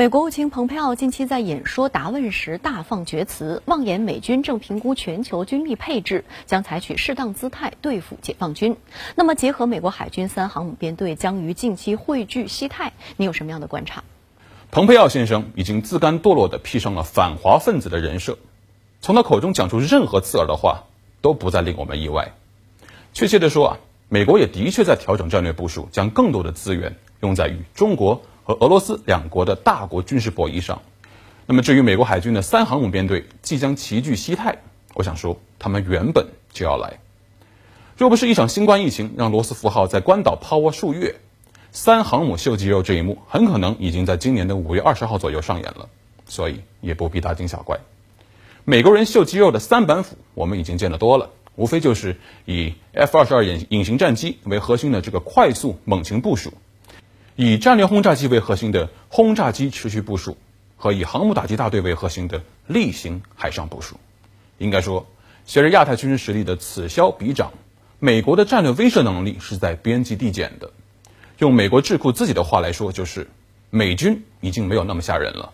美国务卿蓬佩奥近期在演说答问时大放厥词，妄言美军正评估全球军力配置，将采取适当姿态对付解放军。那么，结合美国海军三航母编队将于近期汇聚西太，你有什么样的观察？蓬佩奥先生已经自甘堕落地披上了反华分子的人设，从他口中讲出任何刺耳的话，都不再令我们意外。确切地说啊，美国也的确在调整战略部署，将更多的资源用在与中国。和俄罗斯两国的大国军事博弈上，那么至于美国海军的三航母编队即将齐聚西太，我想说他们原本就要来。若不是一场新冠疫情让罗斯福号在关岛抛窝数月，三航母秀肌肉这一幕很可能已经在今年的五月二十号左右上演了，所以也不必大惊小怪。美国人秀肌肉的三板斧我们已经见得多了，无非就是以 F 二十二隐隐形战机为核心的这个快速猛禽部署。以战略轰炸机为核心的轰炸机持续部署，和以航母打击大队为核心的例行海上部署，应该说，随着亚太军事实力的此消彼长，美国的战略威慑能力是在边际递减的。用美国智库自己的话来说，就是美军已经没有那么吓人了。